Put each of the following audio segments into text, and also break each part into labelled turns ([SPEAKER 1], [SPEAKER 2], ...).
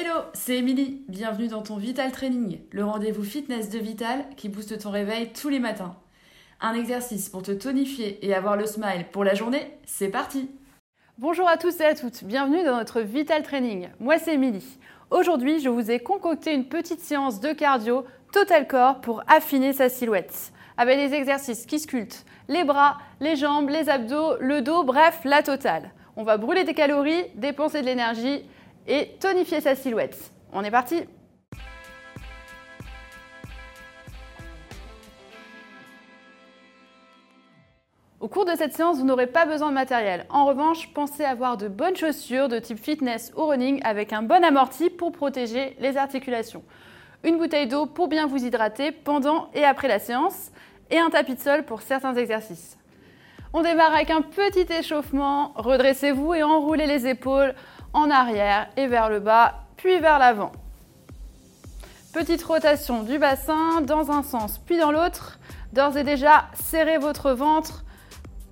[SPEAKER 1] Hello, c'est Émilie. Bienvenue dans ton Vital Training, le rendez-vous fitness de Vital qui booste ton réveil tous les matins. Un exercice pour te tonifier et avoir le smile pour la journée, c'est parti
[SPEAKER 2] Bonjour à tous et à toutes, bienvenue dans notre Vital Training. Moi c'est Émilie. Aujourd'hui, je vous ai concocté une petite séance de cardio Total Corps pour affiner sa silhouette. Avec des exercices qui sculptent les bras, les jambes, les abdos, le dos, bref, la totale. On va brûler des calories, dépenser de l'énergie et tonifier sa silhouette. On est parti Au cours de cette séance, vous n'aurez pas besoin de matériel. En revanche, pensez avoir de bonnes chaussures de type fitness ou running avec un bon amorti pour protéger les articulations. Une bouteille d'eau pour bien vous hydrater pendant et après la séance et un tapis de sol pour certains exercices. On démarre avec un petit échauffement. Redressez-vous et enroulez les épaules en arrière et vers le bas, puis vers l'avant. Petite rotation du bassin dans un sens puis dans l'autre. D'ores et déjà, serrez votre ventre,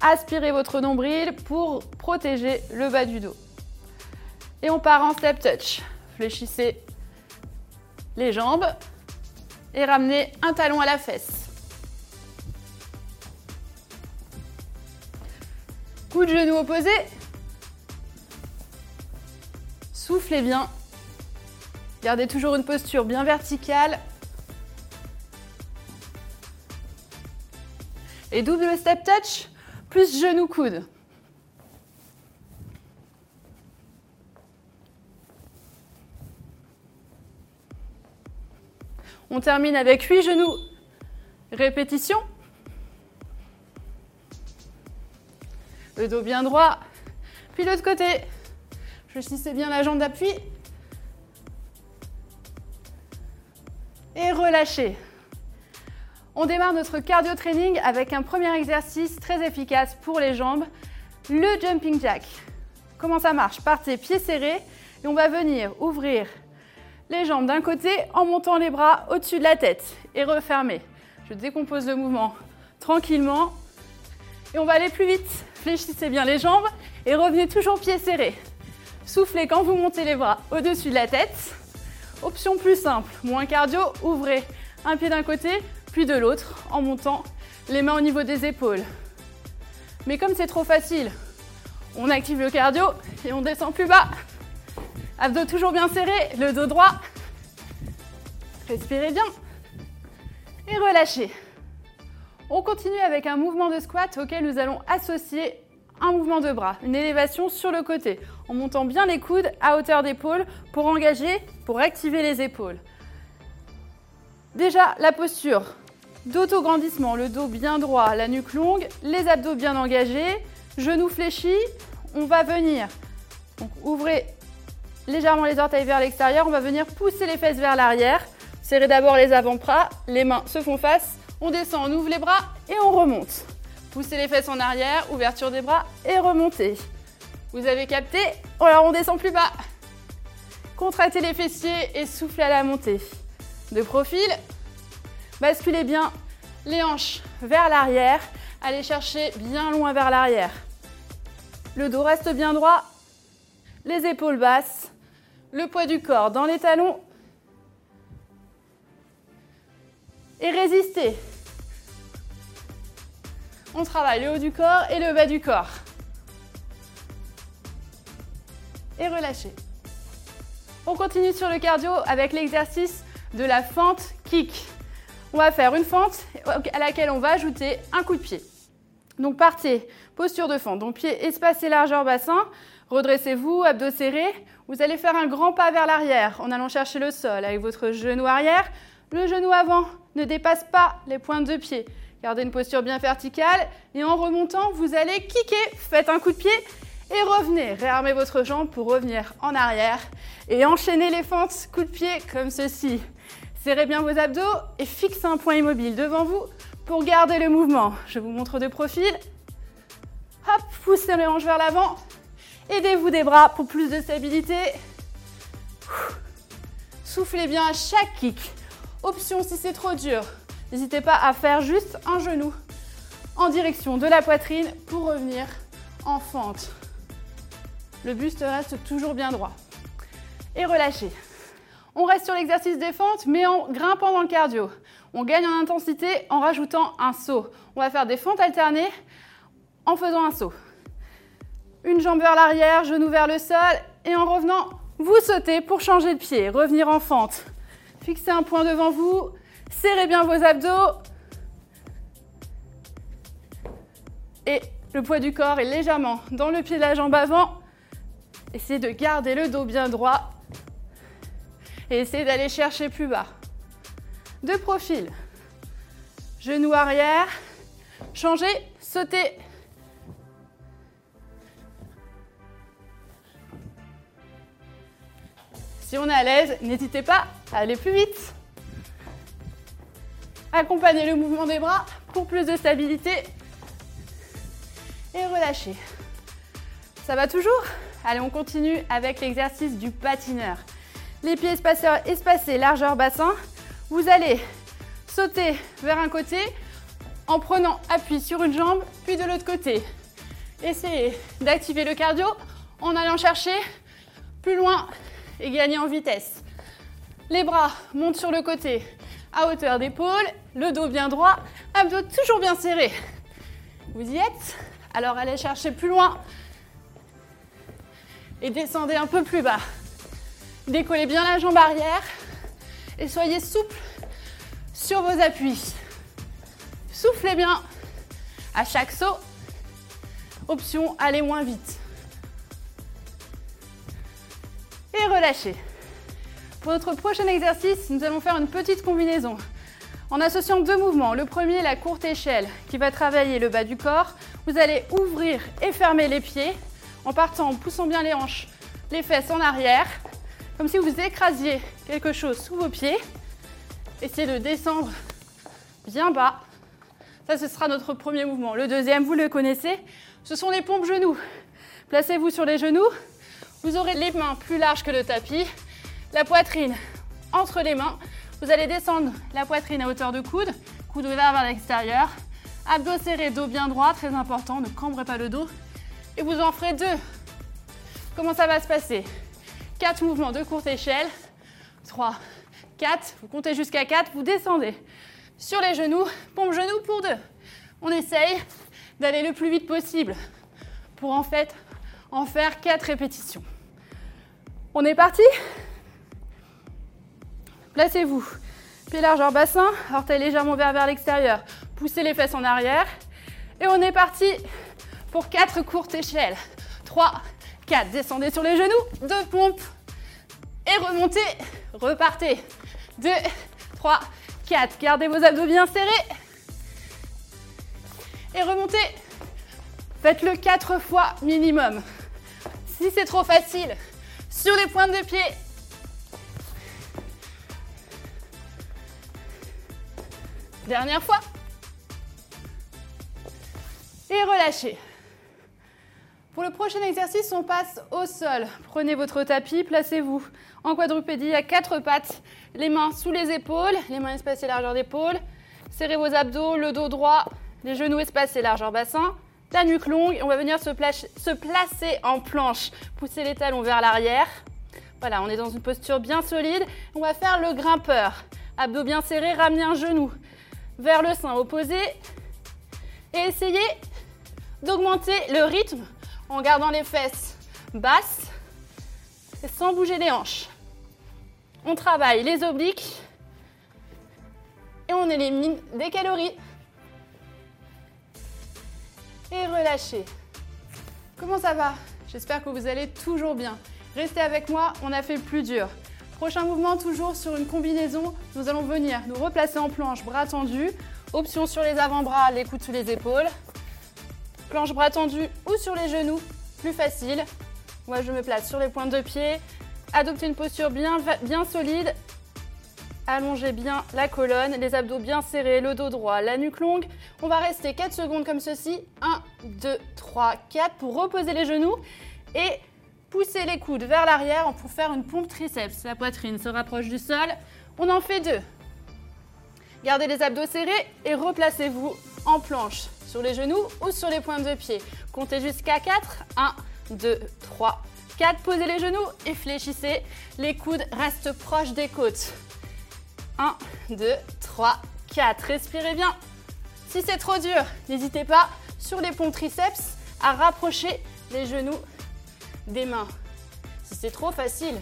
[SPEAKER 2] aspirez votre nombril pour protéger le bas du dos. Et on part en step touch. Fléchissez les jambes et ramenez un talon à la fesse. Coup de genou opposé, Soufflez bien. Gardez toujours une posture bien verticale. Et double step touch, plus genou coude. On termine avec 8 genoux. Répétition. Le dos bien droit. Puis l'autre côté. Fléchissez bien la jambe d'appui. Et relâchez. On démarre notre cardio training avec un premier exercice très efficace pour les jambes, le jumping jack. Comment ça marche? Partez pieds serrés et on va venir ouvrir les jambes d'un côté en montant les bras au-dessus de la tête et refermer. Je décompose le mouvement tranquillement et on va aller plus vite. Fléchissez bien les jambes et revenez toujours pieds serrés. Soufflez quand vous montez les bras au-dessus de la tête. Option plus simple, moins cardio, ouvrez un pied d'un côté, puis de l'autre, en montant les mains au niveau des épaules. Mais comme c'est trop facile, on active le cardio et on descend plus bas. Abdos toujours bien serrés, le dos droit. Respirez bien. Et relâchez. On continue avec un mouvement de squat auquel nous allons associer un mouvement de bras, une élévation sur le côté, en montant bien les coudes à hauteur d'épaule pour engager, pour activer les épaules. Déjà, la posture d'autograndissement, le dos bien droit, la nuque longue, les abdos bien engagés, genoux fléchis. On va venir, donc ouvrez légèrement les orteils vers l'extérieur, on va venir pousser les fesses vers l'arrière. Serrez d'abord les avant-bras, les mains se font face, on descend, on ouvre les bras et on remonte. Poussez les fesses en arrière, ouverture des bras et remontez. Vous avez capté Alors on descend plus bas. Contractez les fessiers et soufflez à la montée. De profil, basculez bien les hanches vers l'arrière. Allez chercher bien loin vers l'arrière. Le dos reste bien droit. Les épaules basses. Le poids du corps dans les talons. Et résistez. On travaille le haut du corps et le bas du corps. Et relâchez. On continue sur le cardio avec l'exercice de la fente kick. On va faire une fente à laquelle on va ajouter un coup de pied. Donc partez, posture de fente. Donc pied espacé largeur bassin. Redressez-vous, abdos serrés. Vous allez faire un grand pas vers l'arrière en allant chercher le sol avec votre genou arrière. Le genou avant ne dépasse pas les pointes de pied. Gardez une posture bien verticale et en remontant, vous allez kicker. Faites un coup de pied et revenez. Réarmez votre jambe pour revenir en arrière et enchaînez les fentes coup de pied comme ceci. Serrez bien vos abdos et fixez un point immobile devant vous pour garder le mouvement. Je vous montre de profil. Hop, poussez les hanches vers l'avant. Aidez-vous des bras pour plus de stabilité. Soufflez bien à chaque kick. Option si c'est trop dur, N'hésitez pas à faire juste un genou en direction de la poitrine pour revenir en fente. Le buste reste toujours bien droit. Et relâchez. On reste sur l'exercice des fentes, mais en grimpant dans le cardio. On gagne en intensité en rajoutant un saut. On va faire des fentes alternées en faisant un saut. Une jambe vers l'arrière, genou vers le sol, et en revenant, vous sautez pour changer de pied, revenir en fente. Fixez un point devant vous, serrez bien vos abdos. Et le poids du corps est légèrement dans le pied de la jambe avant. Essayez de garder le dos bien droit. Et essayez d'aller chercher plus bas. De profil. Genou arrière. Changez, sautez. Si on est à l'aise, n'hésitez pas à aller plus vite. Accompagnez le mouvement des bras pour plus de stabilité. Et relâchez. Ça va toujours? Allez, on continue avec l'exercice du patineur. Les pieds espaceurs espacés, largeur bassin. Vous allez sauter vers un côté en prenant appui sur une jambe, puis de l'autre côté. Essayez d'activer le cardio en allant chercher plus loin et gagner en vitesse. Les bras montent sur le côté à hauteur d'épaule, le dos bien droit, abdos toujours bien serrés. Vous y êtes Alors allez chercher plus loin et descendez un peu plus bas. Décollez bien la jambe arrière et soyez souple sur vos appuis. Soufflez bien à chaque saut. Option, allez moins vite. et relâchez. Pour notre prochain exercice, nous allons faire une petite combinaison en associant deux mouvements. Le premier, la courte échelle, qui va travailler le bas du corps. Vous allez ouvrir et fermer les pieds en partant, en poussant bien les hanches, les fesses en arrière, comme si vous écrasiez quelque chose sous vos pieds. Essayez de descendre bien bas. Ça, ce sera notre premier mouvement. Le deuxième, vous le connaissez, ce sont les pompes genoux. Placez-vous sur les genoux, vous aurez les mains plus larges que le tapis, la poitrine entre les mains. Vous allez descendre la poitrine à hauteur de coude, coude ouvert vers l'extérieur. Abdos serrés, dos bien droit, très important, ne cambrez pas le dos. Et vous en ferez deux. Comment ça va se passer? Quatre mouvements de courte échelle. 3, 4, vous comptez jusqu'à 4, vous descendez sur les genoux, pompe genoux pour deux. On essaye d'aller le plus vite possible pour en fait en faire 4 répétitions. On est parti? Placez-vous. Pied largeur bassin, orteil légèrement vers, vers l'extérieur. Poussez les fesses en arrière. Et on est parti pour 4 courtes échelles. 3, 4. Descendez sur les genoux. 2 pompes. Et remontez. Repartez. 2, 3, 4. Gardez vos abdos bien serrés. Et remontez. Faites-le 4 fois minimum. Si c'est trop facile, sur les pointes de pied. Dernière fois. Et relâchez. Pour le prochain exercice, on passe au sol. Prenez votre tapis, placez-vous en quadrupédie à quatre pattes, les mains sous les épaules, les mains espacées largeur d'épaule. Serrez vos abdos, le dos droit, les genoux espacés largeur bassin la nuque longue on va venir se, placer en planche. Pousser les talons vers l'arrière. Voilà, on est dans une posture bien solide. On va faire le grimpeur. Abdos bien serrés, ramener un genou vers le sein opposé. Et essayez d'augmenter le rythme en gardant les fesses basses et sans bouger les hanches. On travaille les obliques et on élimine des calories et relâchez. Comment ça va? J'espère que vous allez toujours bien. Restez avec moi, on a fait le plus dur. Prochain mouvement, toujours sur une combinaison. Nous allons venir nous replacer en planche, bras tendus. Option sur les avant-bras, les coudes sous les épaules. Planche bras tendus ou sur les genoux, plus facile. Moi, je me place sur les pointes de pied. Adoptez une posture bien, bien solide Allongez bien la colonne, les abdos bien serrés, le dos droit, la nuque longue. On va rester 4 secondes comme ceci. 1, 2, 3, 4 pour reposer les genoux et pousser les coudes vers l'arrière pour faire une pompe triceps. La poitrine se rapproche du sol. On en fait deux. Gardez les abdos serrés et replacez-vous en planche sur les genoux ou sur les pointes de pied. Comptez jusqu'à 4. 1, 2, 3, 4, posez les genoux et fléchissez. Les coudes restent proches des côtes. 1, 2, 3, 4. Respirez bien. Si c'est trop dur, n'hésitez pas sur les ponts triceps à rapprocher les genoux des mains. Si c'est trop facile,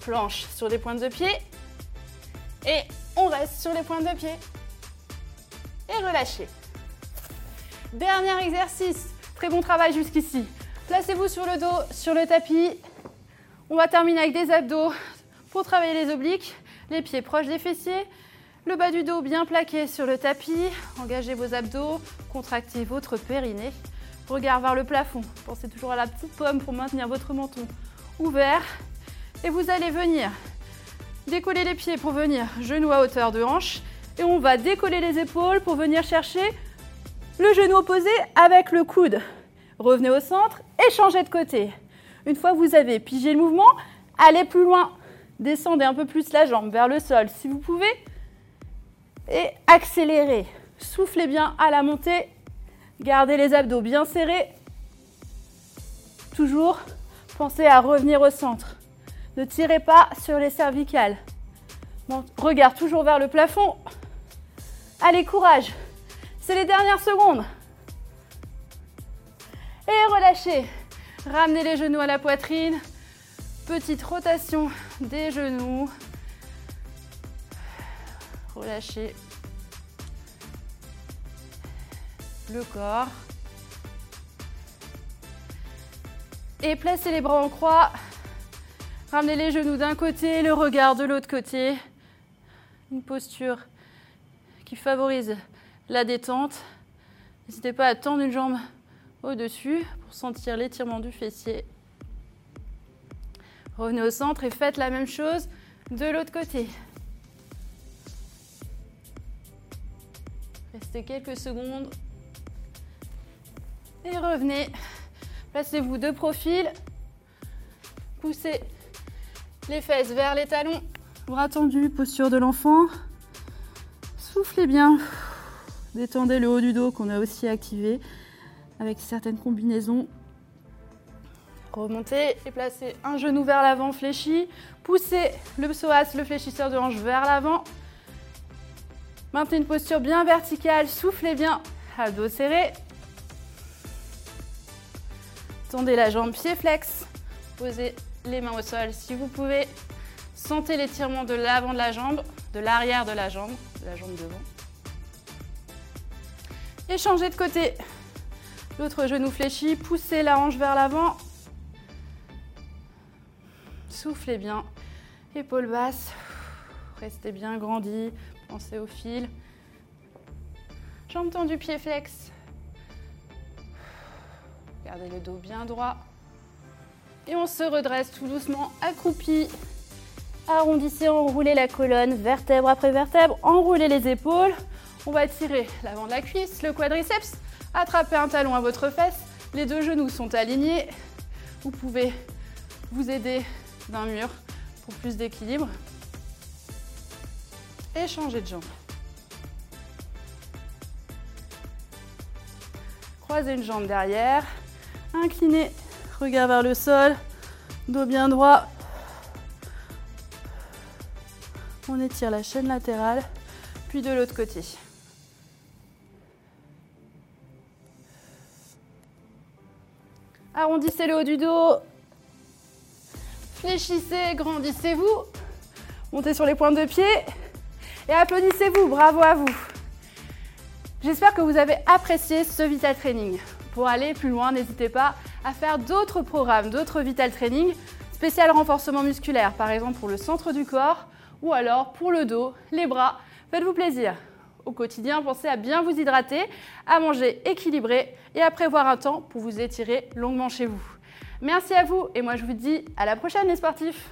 [SPEAKER 2] planche sur les pointes de pied et on reste sur les pointes de pied et relâchez. Dernier exercice. Très bon travail jusqu'ici. Placez-vous sur le dos, sur le tapis. On va terminer avec des abdos pour travailler les obliques, les pieds proches des fessiers, le bas du dos bien plaqué sur le tapis. Engagez vos abdos, contractez votre périnée. Regard vers le plafond. Pensez toujours à la petite pomme pour maintenir votre menton ouvert. Et vous allez venir décoller les pieds pour venir genou à hauteur de hanche. Et on va décoller les épaules pour venir chercher le genou opposé avec le coude. Revenez au centre et changez de côté. Une fois que vous avez pigé le mouvement, allez plus loin. Descendez un peu plus la jambe vers le sol si vous pouvez. Et accélérez. Soufflez bien à la montée. Gardez les abdos bien serrés. Toujours pensez à revenir au centre. Ne tirez pas sur les cervicales. regard toujours vers le plafond. Allez, courage. C'est les dernières secondes. Et relâchez. Ramenez les genoux à la poitrine. Petite rotation des genoux. Relâchez le corps. Et placez les bras en croix. Ramenez les genoux d'un côté, le regard de l'autre côté. Une posture qui favorise la détente. N'hésitez pas à tendre une jambe au-dessus pour sentir l'étirement du fessier. Revenez au centre et faites la même chose de l'autre côté. Restez quelques secondes. Et revenez. Placez-vous de profil. Poussez les fesses vers les talons. Bras tendus, posture de l'enfant. Soufflez bien. Détendez le haut du dos qu'on a aussi activé avec certaines combinaisons. Remontez et placez un genou vers l'avant fléchi. Poussez le psoas, le fléchisseur de hanche vers l'avant. Maintenez une posture bien verticale. Soufflez bien. dos serré. Tendez la jambe pied flex. Posez les mains au sol si vous pouvez. Sentez l'étirement de l'avant de la jambe, de l'arrière de la jambe, de la jambe devant et changez de côté. L'autre genou fléchi, poussez la hanche vers l'avant. Soufflez bien. Épaules basses. Restez bien grandi. Pensez au fil. Jambes tendues, pied flex. Gardez le dos bien droit. Et on se redresse tout doucement, accroupi. Arrondissez, enroulez la colonne, vertèbre après vertèbre, enroulez les épaules. On va tirer l'avant de la cuisse, le quadriceps, attraper un talon à votre fesse, les deux genoux sont alignés. Vous pouvez vous aider d'un mur pour plus d'équilibre. Et changer de jambe. Croisez une jambe derrière, inclinez, regard vers le sol, dos bien droit. On étire la chaîne latérale, puis de l'autre côté. Arrondissez le haut du dos. Fléchissez, grandissez-vous. Montez sur les pointes de pied. Et applaudissez-vous. Bravo à vous. J'espère que vous avez apprécié ce Vital Training. Pour aller plus loin, n'hésitez pas à faire d'autres programmes, d'autres Vital Training, spécial renforcement musculaire, par exemple pour le centre du corps, ou alors pour le dos, les bras. Faites-vous plaisir au quotidien, pensez à bien vous hydrater, à manger équilibré et à prévoir un temps pour vous étirer longuement chez vous. Merci à vous et moi je vous dis à la prochaine les sportifs